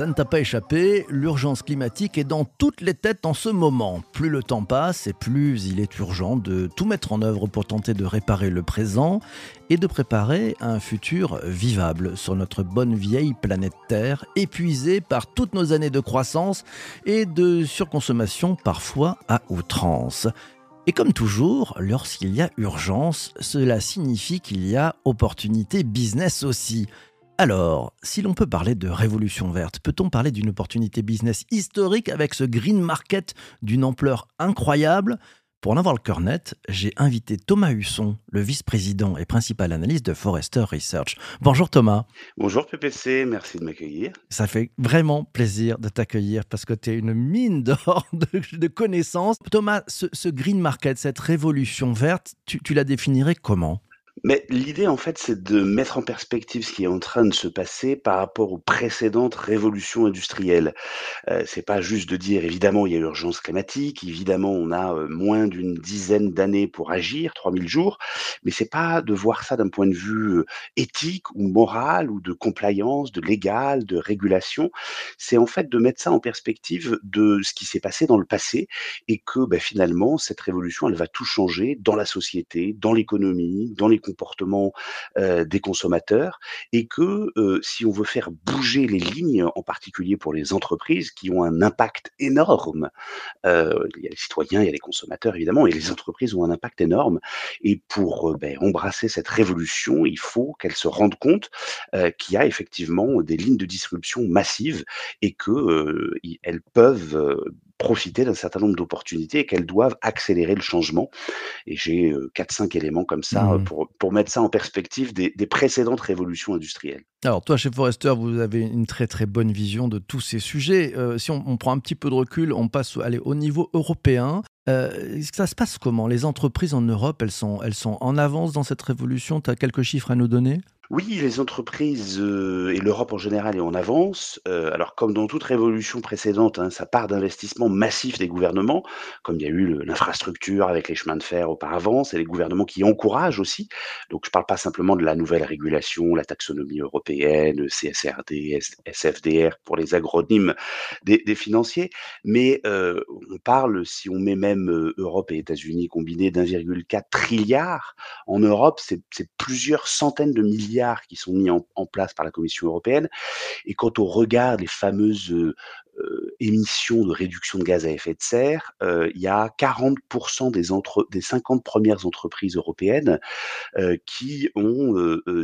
Ça ne t'a pas échappé, l'urgence climatique est dans toutes les têtes en ce moment. Plus le temps passe et plus il est urgent de tout mettre en œuvre pour tenter de réparer le présent et de préparer un futur vivable sur notre bonne vieille planète Terre, épuisée par toutes nos années de croissance et de surconsommation parfois à outrance. Et comme toujours, lorsqu'il y a urgence, cela signifie qu'il y a opportunité business aussi. Alors, si l'on peut parler de révolution verte, peut-on parler d'une opportunité business historique avec ce green market d'une ampleur incroyable? Pour en avoir le cœur net, j'ai invité Thomas Husson, le vice-président et principal analyste de Forrester Research. Bonjour Thomas. Bonjour PPC, merci de m'accueillir. Ça fait vraiment plaisir de t'accueillir parce que tu es une mine d'or de, connaissances. Thomas, ce, green market, cette révolution verte, tu la définirais comment? Mais l'idée, en fait, c'est de mettre en perspective ce qui est en train de se passer par rapport aux précédentes révolutions industrielles. Euh, c'est pas juste de dire, évidemment, il y a urgence climatique, évidemment, on a euh, moins d'une dizaine d'années pour agir, 3000 jours, mais c'est pas de voir ça d'un point de vue euh, éthique ou moral ou de compliance, de légal, de régulation. C'est en fait de mettre ça en perspective de ce qui s'est passé dans le passé et que ben, finalement, cette révolution, elle va tout changer dans la société, dans l'économie, dans les comportement des consommateurs et que si on veut faire bouger les lignes, en particulier pour les entreprises qui ont un impact énorme, il y a les citoyens, il y a les consommateurs évidemment, et les entreprises ont un impact énorme. Et pour ben, embrasser cette révolution, il faut qu'elles se rendent compte qu'il y a effectivement des lignes de disruption massives et qu'elles peuvent profiter d'un certain nombre d'opportunités et qu'elles doivent accélérer le changement. Et j'ai quatre, cinq éléments comme ça mmh. pour, pour mettre ça en perspective des, précédentes révolutions industrielles. Alors toi, chez Forrester, vous avez une très très bonne vision de tous ces sujets. si on, prend un petit peu de recul, on passe aller au niveau européen. ça se passe comment? Les entreprises en Europe, elles sont, elles sont en avance dans cette révolution? Tu as quelques chiffres à nous donner? Oui, les entreprises euh, et l'Europe en général est en avance. Euh, alors, comme dans toute révolution précédente, hein, ça part d'investissements massifs des gouvernements, comme il y a eu l'infrastructure avec les chemins de fer auparavant. C'est les gouvernements qui encouragent aussi. Donc, je ne parle pas simplement de la nouvelle régulation, la taxonomie européenne, CSRD, SFDR pour les acronymes des, financiers, mais euh, on parle, si on met même Europe et États-Unis combinés, d'1,4 trilliard. En Europe, c'est plusieurs centaines de milliards qui sont mis en, place par la Commission européenne. Et quand on regarde les fameuses euh, émissions de réduction de gaz à effet de serre, euh, il y a 40% des, entre, des 50 premières entreprises européennes euh, qui ont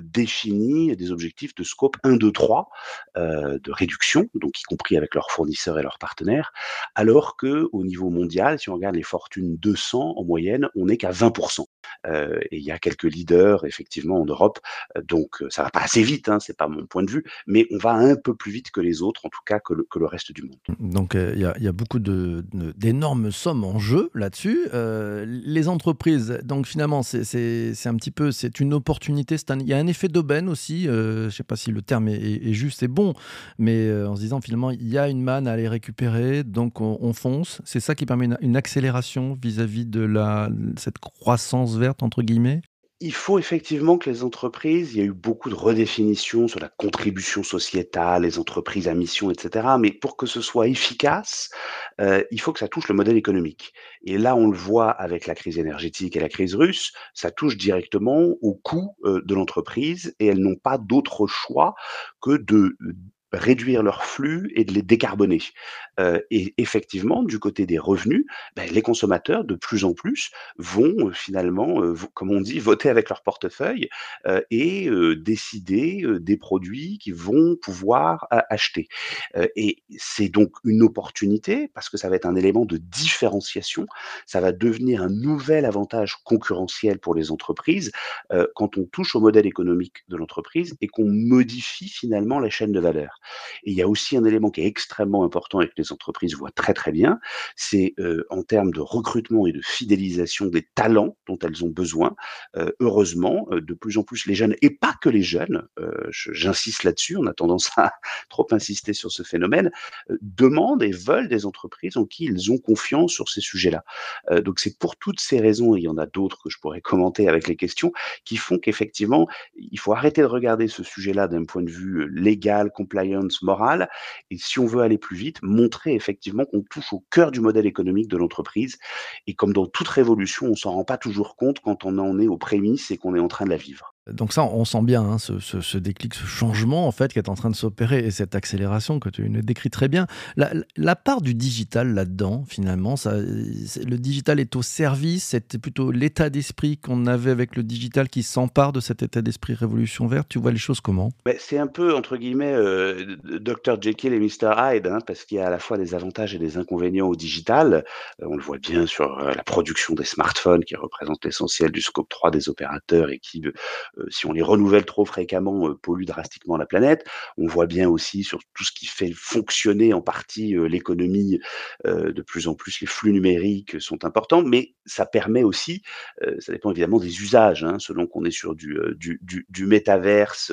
défini des objectifs de scope 1, 2, 3 de réduction, donc y compris avec leurs fournisseurs et leurs partenaires, alors que au niveau mondial, si on regarde les fortunes 200 en moyenne, on n'est qu'à 20%. et il y a quelques leaders effectivement en Europe, donc ça va pas assez vite, hein, c'est pas mon point de vue, mais on va un peu plus vite que les autres, en tout cas que le, que le reste du donc euh, il y, a beaucoup d'énormes sommes en jeu là-dessus. Euh, les entreprises, donc finalement, c'est un petit peu, c'est une opportunité. Il y a un effet d'aubaine aussi. Euh, je ne sais pas si le terme est, juste et bon, mais en se disant finalement, il y a une manne à aller récupérer, donc on, fonce. C'est ça qui permet une, accélération vis-à-vis de la, cette croissance verte entre guillemets? Il faut effectivement que les entreprises il y a eu beaucoup de redéfinitions sur la contribution sociétale, les entreprises à mission etc. Mais pour que ce soit efficace, euh, il faut que ça touche le modèle économique et là, on le voit avec la crise énergétique et la crise russe, ça touche directement au coût, euh, de l'entreprise et elles n'ont pas d'autre choix que de réduire leurs flux et de les décarboner. Euh, et effectivement, du côté des revenus, ben, les consommateurs, de plus en plus, vont euh, finalement, euh, comme on dit, voter avec leur portefeuille et décider des produits qu'ils vont pouvoir acheter. et c'est donc une opportunité parce que ça va être un élément de différenciation. Ça va devenir un nouvel avantage concurrentiel pour les entreprises quand on touche au modèle économique de l'entreprise et qu'on modifie finalement la chaîne de valeur. Et il y a aussi un élément qui est extrêmement important et que les entreprises voient très très bien, c'est euh, en termes de recrutement et de fidélisation des talents dont elles ont besoin. Euh, heureusement, euh, de plus en plus les jeunes, et pas que les jeunes, j'insiste là-dessus, on a tendance à trop insister sur ce phénomène, demandent et veulent des entreprises en qui ils ont confiance sur ces sujets-là. donc c'est pour toutes ces raisons, et il y en a d'autres que je pourrais commenter avec les questions, qui font qu'effectivement, il faut arrêter de regarder ce sujet-là d'un point de vue légal, compliance, morale et si on veut aller plus vite, montrer effectivement qu'on touche au cœur du modèle économique de l'entreprise et comme dans toute révolution, on s'en rend pas toujours compte quand on en est aux prémices et qu'on est en train de la vivre. Donc ça, on sent bien hein, ce, déclic, ce changement en fait qui est en train de s'opérer et cette accélération que tu nous décris très bien. La, part du digital là-dedans, finalement, le digital est au service, c'était plutôt l'état d'esprit qu'on avait avec le digital qui s'empare de cet état d'esprit révolution verte. Tu vois les choses comment? Ben, C'est un peu, entre guillemets, euh, Dr Jekyll et Mr Hyde, hein, parce qu'il y a à la fois des avantages et des inconvénients au digital. Euh, on le voit bien sur euh, la production des smartphones qui représente l'essentiel du scope 3 des opérateurs et qui euh, si on les renouvelle trop fréquemment, euh, pollue drastiquement la planète. On voit bien aussi sur tout ce qui fait fonctionner en partie euh, l'économie, de plus en plus les flux numériques sont importants, mais ça permet aussi, ça dépend évidemment des usages, hein, selon qu'on est sur du, métaverse,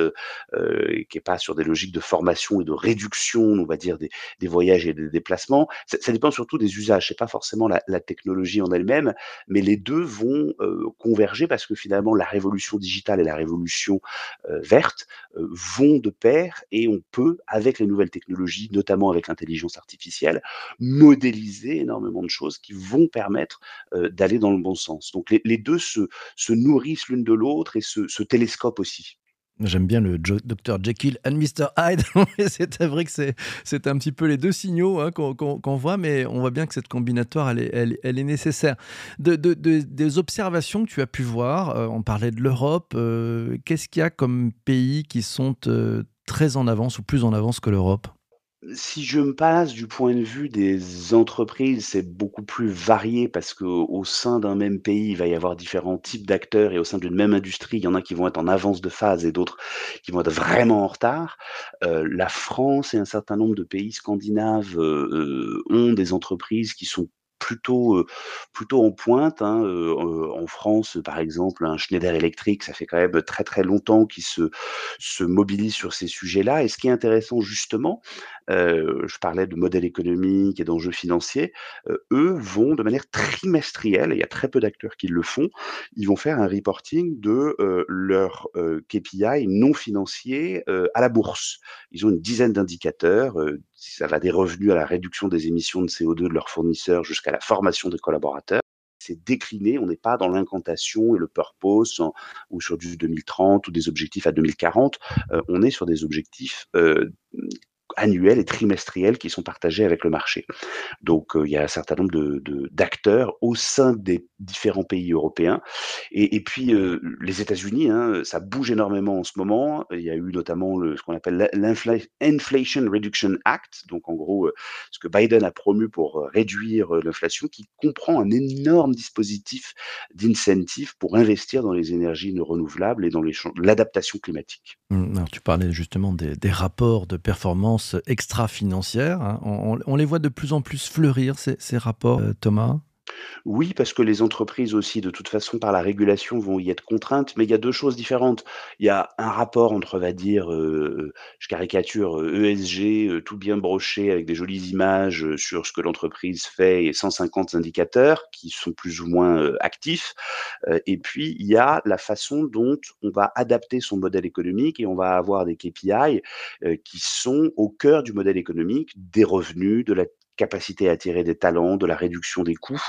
qui est pas sur des logiques de formation et de réduction, on va dire, des, voyages et des déplacements. Ça, dépend surtout des usages, c'est pas forcément la, la, technologie en elle-même, mais les deux vont converger parce que finalement la révolution digitale et la révolution euh, verte vont de pair et on peut, avec les nouvelles technologies, notamment avec l'intelligence artificielle, modéliser énormément de choses qui vont permettre d'aller dans le bon sens. Donc les, deux se, se nourrissent l'une de l'autre et se, se télescopent aussi. J'aime bien le Dr Jekyll and Mr Hyde. c'est vrai que c'est un petit peu les deux signaux hein, qu'on qu voit, mais on voit bien que cette combinatoire, elle est, nécessaire. De, de, de, des observations que tu as pu voir, euh, on parlait de l'Europe, euh, qu'est-ce qu'il y a comme pays qui sont euh, très en avance ou plus en avance que l'Europe? Si je me place du point de vue des entreprises, c'est beaucoup plus varié parce qu'au sein d'un même pays, il va y avoir différents types d'acteurs et au sein d'une même industrie, il y en a qui vont être en avance de phase et d'autres qui vont être vraiment en retard. Euh, la France et un certain nombre de pays scandinaves euh, euh, ont des entreprises qui sont plutôt, plutôt en pointe, hein, en France, par exemple, un Schneider Electric, ça fait quand même très, très longtemps qu'ils se se mobilisent sur ces sujets-là et ce qui est intéressant justement, je parlais de modèle économique et d'enjeux financiers, eux vont de manière trimestrielle et il y a très peu d'acteurs qui le font, ils vont faire un reporting de, heu, KPI non financiers, heu, à la bourse. Ils ont une dizaine d'indicateurs, ça va des revenus à la réduction des émissions de CO2 de leurs fournisseurs jusqu'à la formation des collaborateurs. C'est décliné, on n'est pas dans l'incantation et le purpose ou sur du 2030 ou des objectifs à 2040. Euh, on est sur des objectifs euh, annuels et trimestriels qui sont partagés avec le marché. Donc, euh, il y a un certain nombre d'acteurs au sein des différents pays européens. Et, puis, euh, les États-Unis, hein, ça bouge énormément en ce moment. Il y a eu notamment ce qu'on appelle l'Inflation Reduction Act, donc en gros, euh, ce que Biden a promu pour réduire l'inflation, qui comprend un énorme dispositif d'incentive pour investir dans les énergies renouvelables et dans l'adaptation climatique. Mmh, alors, tu parlais justement des rapports de performance extra-financière. Hein. On, les voit de plus en plus fleurir, ces, ces rapports, euh, Thomas? Oui, parce que les entreprises aussi, de toute façon, par la régulation, vont y être contraintes, mais il y a 2 choses différentes. Il y a un rapport entre, on va dire, heu, je caricature, ESG, heu, tout bien broché avec des jolies images, sur ce que l'entreprise fait et 150 indicateurs qui sont plus ou moins, actifs. Et puis il y a la façon dont on va adapter son modèle économique et on va avoir des KPI, qui sont au cœur du modèle économique, des revenus, de la capacité à attirer des talents, de la réduction des coûts.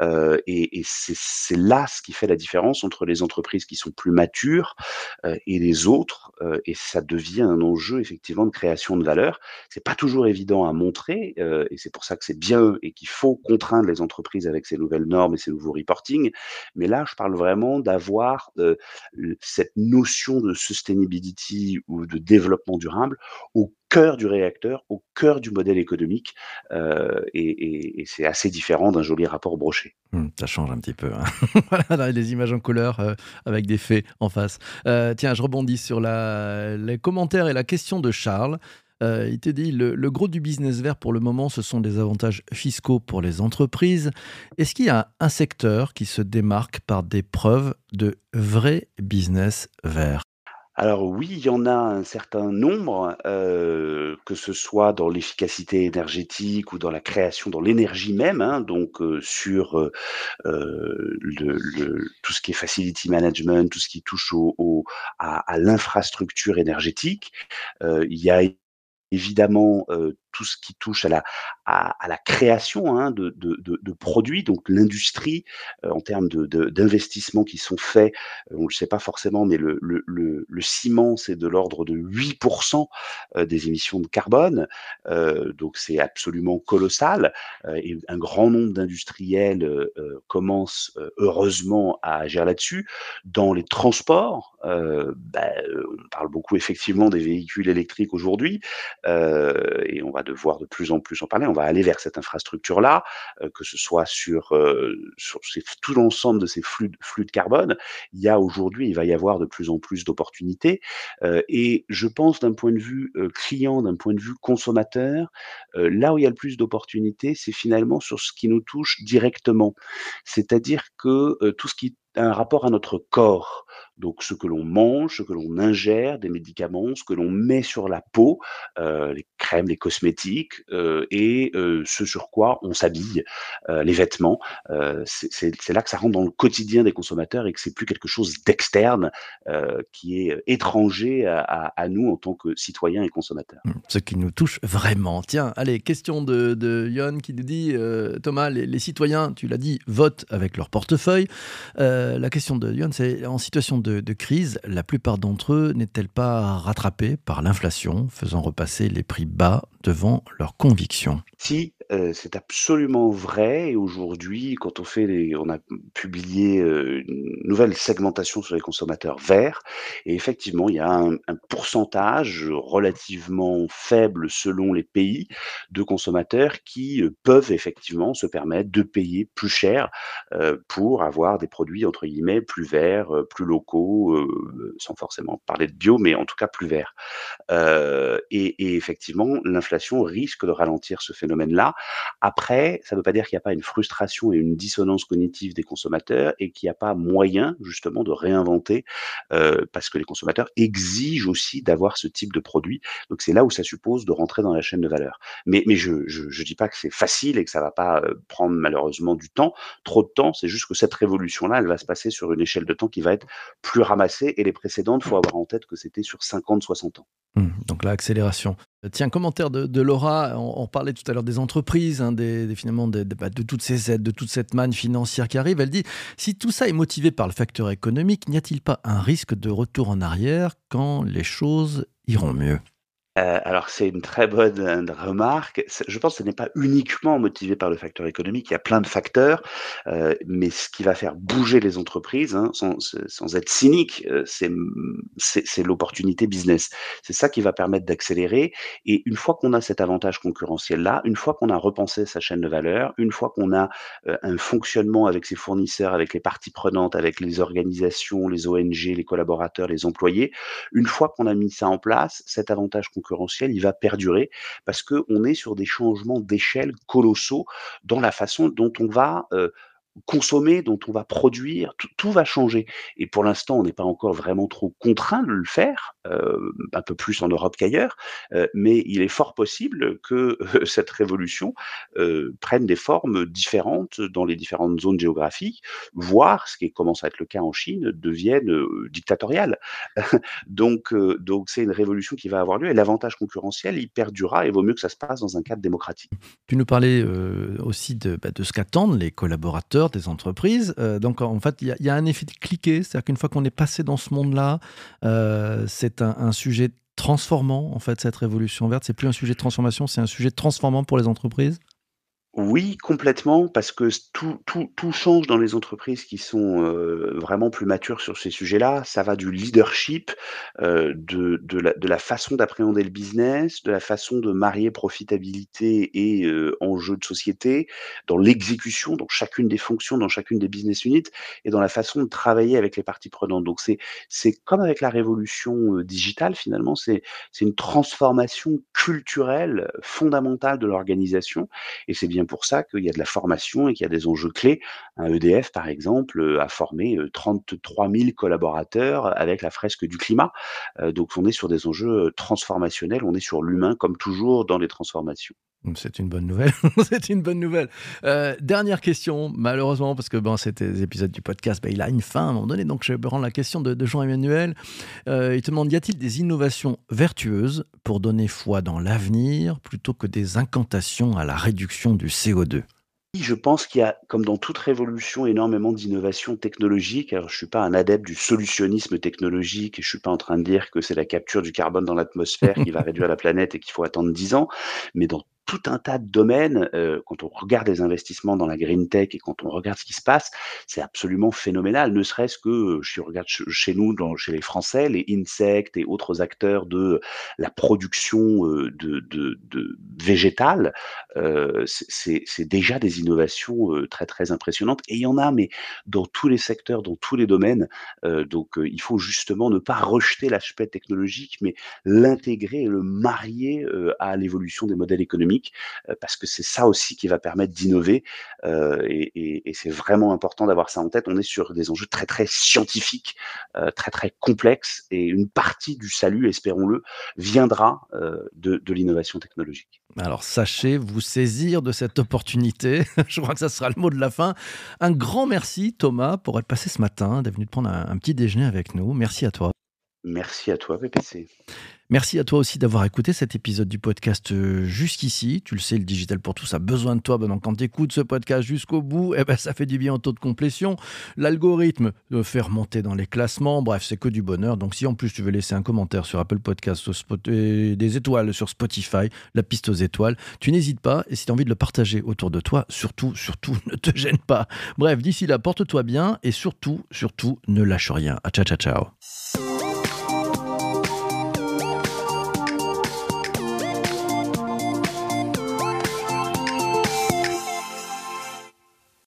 Euh, et, et c'est là ce qui fait la différence entre les entreprises qui sont plus matures euh, et les autres. Euh, et ça devient un enjeu effectivement de création de valeur. C'est pas toujours évident à montrer, euh, et c'est pour ça que c'est bien et qu'il faut contraindre les entreprises avec ces nouvelles normes et ces nouveaux reporting. Mais là, je parle vraiment d'avoir euh, cette notion de sustainability ou de développement durable au cœur du réacteur, au cœur du modèle économique, euh, et, c'est assez différent d'un joli rapport broché. Mmh, ça change un petit peu. Hein. voilà, les images en couleur euh, avec des faits en face. Euh, tiens, je rebondis sur les commentaires et la question de Charles. Il te dit le, gros du business vert pour le moment, ce sont des avantages fiscaux pour les entreprises. Est-ce qu'il y a un secteur qui se démarque par des preuves de vrai business vert? Alors oui, il y en a un certain nombre, que ce soit dans l'efficacité énergétique ou dans la création, dans l'énergie même, hein, donc sur, tout ce qui est facility management, tout ce qui touche à l'infrastructure énergétique. Il y a évidemment, tout ce qui touche à la à la création, hein, de de de produits, donc l'industrie, heu, en termes d'investissements qui sont faits, heu, on le sait pas forcément, mais le le le ciment, c'est de l'ordre de 8 heu, des émissions de carbone, donc c'est absolument colossal, et un grand nombre d'industriels, commencent, heu, heureusement à agir là-dessus. Dans les transports, heu, on parle beaucoup effectivement des véhicules électriques aujourd'hui, et on va devoir de plus en plus en parler. On va aller vers cette infrastructure-là, heu, que ce soit sur, ces tout l'ensemble de ces flux de flux de carbone. Il y a aujourd'hui, il va y avoir de plus en plus d'opportunités, heu et je pense d'un point de vue, client, d'un point de vue consommateur, là où il y a le plus d'opportunités, c'est finalement sur ce qui nous touche directement. C'est-à-dire que, tout ce qui a un rapport à notre corps, donc ce que l'on mange, ce que l'on ingère, des médicaments, ce que l'on met sur la peau, heu, les crèmes, les cosmétiques, heu et heu, ce sur quoi on s'habille, les vêtements. C'est là que ça rentre dans le quotidien des consommateurs et que c'est plus quelque chose d'externe, qui est, étranger à nous en tant que citoyens et consommateurs. Mmh, ce qui nous touche vraiment. Tiens, allez, question de de Yon qui nous dit, «Thomas, les les citoyens, tu l'as dit, votent avec leur portefeuille». La question de Yon, c'est en situation de de crise, la plupart d'entre eux n'est-elle pas rattrapés par l'inflation, faisant repasser les prix bas devant leurs convictions? Si, heu, c'est absolument vrai et aujourd'hui, quand on fait on a publié, heu, une nouvelle segmentation sur les consommateurs verts et effectivement, il y a un pourcentage relativement faible selon les pays de consommateurs qui, heu, peuvent effectivement se permettre de payer plus cher, pour avoir des produits entre guillemets «plus verts», plus locaux, sans forcément parler de bio, mais en tout cas plus verts. Et effectivement, l'inflation risque de ralentir ce phénomène-là. Après, ça ne veut pas dire qu'il n'y a pas une frustration et une dissonance cognitive des consommateurs et qu'il n'y a pas moyen justement de réinventer, heu, parce que les consommateurs exigent aussi d'avoir ce type de produit. Donc c'est là où ça suppose de rentrer dans la chaîne de valeur. Mais je je dis pas que c'est facile et que ça va pas, heu, prendre malheureusement du temps, trop de temps. C'est juste que cette révolution-là, elle va se passer sur une échelle de temps qui va être plus ramassée et les précédentes, faut avoir en tête que c'était sur 50-60 ans. Mmh, donc l'accélération. Euh, Tiens, commentaire de, Laura, on, parlait tout à l'heure des entreprises, hein, des, finalement bah, de toutes ces aides, de toute cette manne financière qui arrive. Elle dit, si tout ça est motivé par le facteur économique, n'y a-t-il pas un risque de retour en arrière quand les choses iront mieux? Heu, alors c'est une très bonne, remarque. Je pense que ce n'est pas uniquement motivé par le facteur économique, il y a plein de facteurs, heu, mais ce qui va faire bouger les entreprises, hein, sans sans être cynique, c'est, l'opportunité business. C'est ça qui va permettre d'accélérer et une fois qu'on a cet avantage concurrentiel-là, une fois qu'on a repensé sa chaîne de valeur, une fois qu'on a, un fonctionnement avec ses fournisseurs, avec les parties prenantes, avec les organisations, les ONG, les collaborateurs, les employés, une fois qu'on a mis ça en place, cet avantage concurrentiel, il va perdurer parce qu'on est sur des changements d'échelle colossaux dans la façon dont on va, heu, consommer, dont on va produire, tout va changer et pour l'instant, on n'est pas encore vraiment trop contraint de le faire, heu, un peu plus en Europe qu'ailleurs, heu, mais il est fort possible que, heu, cette révolution, prenne des formes différentes dans les différentes zones géographiques, voire, ce qui commence à être le cas en Chine, devienne, dictatoriale. Donc donc c'est une révolution qui va avoir lieu et l'avantage concurrentiel, il perdurera et vaut mieux que ça se passe dans un cadre démocratique. Tu nous parlais euh, aussi bah, de ce qu'attendent les collaborateurs des entreprises. Euh, donc en fait, il y, a un effet de cliquet, c'est-à-dire qu'une fois qu'on est passé dans ce monde-là, euh, c'est un, un sujet transformant, en fait, cette révolution verte. C'est plus un sujet de transformation, c'est un sujet transformant pour les entreprises. Oui, complètement, parce que tout tout tout change dans les entreprises qui sont, heu, vraiment plus matures sur ces sujets-là. Ça va du leadership, heu, de de la de la façon d'appréhender le business, de la façon de marier profitabilité et heu, enjeux de société, dans l'exécution, dans chacune des fonctions, dans chacune des business units et dans la façon de travailler avec les parties prenantes. Donc c'est c'est comme avec la révolution, heu, digitale finalement, c'est c'est une transformation culturelle fondamentale de l'organisation et c'est bien pour ça qu'il y a de la formation et qu'il y a des enjeux clés. Un EDF, par exemple, heu, a formé, heu, 33 000 collaborateurs avec la fresque du climat. Donc on est sur des enjeux, transformationnels, on est sur l'humain comme toujours dans les transformations. C'est une bonne nouvelle. c'est une bonne nouvelle. Euh, dernière question, malheureusement, parce que bon, c'était des épisodes du podcast, ben, il a une fin à un moment donné. Donc, je rends la question de, Jean-Emmanuel. Euh, il te demande y a-t-il des innovations vertueuses pour donner foi dans l'avenir plutôt que des incantations à la réduction du CO2 je pense qu'il y a, comme dans toute révolution, énormément d'innovations technologiques. Alors, je suis pas un adepte du solutionnisme technologique et je suis pas en train de dire que c'est la capture du carbone dans l'atmosphère qui va réduire la planète et qu'il faut attendre 10 ans. Mais dans tout un tas de domaines, euh, quand on regarde les investissements dans la green tech et quand on regarde ce qui se passe, c'est absolument phénoménal. Ne serait-ce que, euh, je regarde chez nous, chez les Français, les insectes et autres acteurs de la production euh, de, de, végétale, euh, c'est déjà des innovations euh, très très impressionnantes. Et il y en a, mais dans tous les secteurs, dans tous les domaines. Euh, donc, il faut justement ne pas rejeter l'aspect technologique, mais l'intégrer et le marier à l'évolution des modèles économiques parce que c'est ça aussi qui va permettre d'innover. Et, c'est vraiment important d'avoir ça en tête. On est sur des enjeux très très scientifiques, très très complexes, et une partie du salut, espérons-le, viendra de, de l'innovation technologique. Alors sachez vous saisir de cette opportunité. Je crois que ça sera le mot de la fin. Un grand merci Thomas pour être passé ce matin, d'être venu prendre un petit déjeuner avec nous. Merci à toi. Merci à toi, PPC. Merci à toi aussi d'avoir écouté cet épisode du podcast euh, jusqu'ici. Tu le sais, le digital pour tous a besoin de toi. Ben donc, quand tu écoutes ce podcast jusqu'au bout, eh ben, ça fait du bien au taux de complétion. L'algorithme de faire monter dans les classements. Bref, c'est que du bonheur. Donc, si en plus tu veux laisser un commentaire sur Apple Podcast, et des étoiles sur Spotify, la piste aux étoiles, tu n'hésites pas. Et si tu as envie de le partager autour de toi, surtout, surtout, ne te gêne pas. Bref, d'ici là, porte-toi bien et surtout, surtout, ne lâche rien. ciao, ciao, ciao.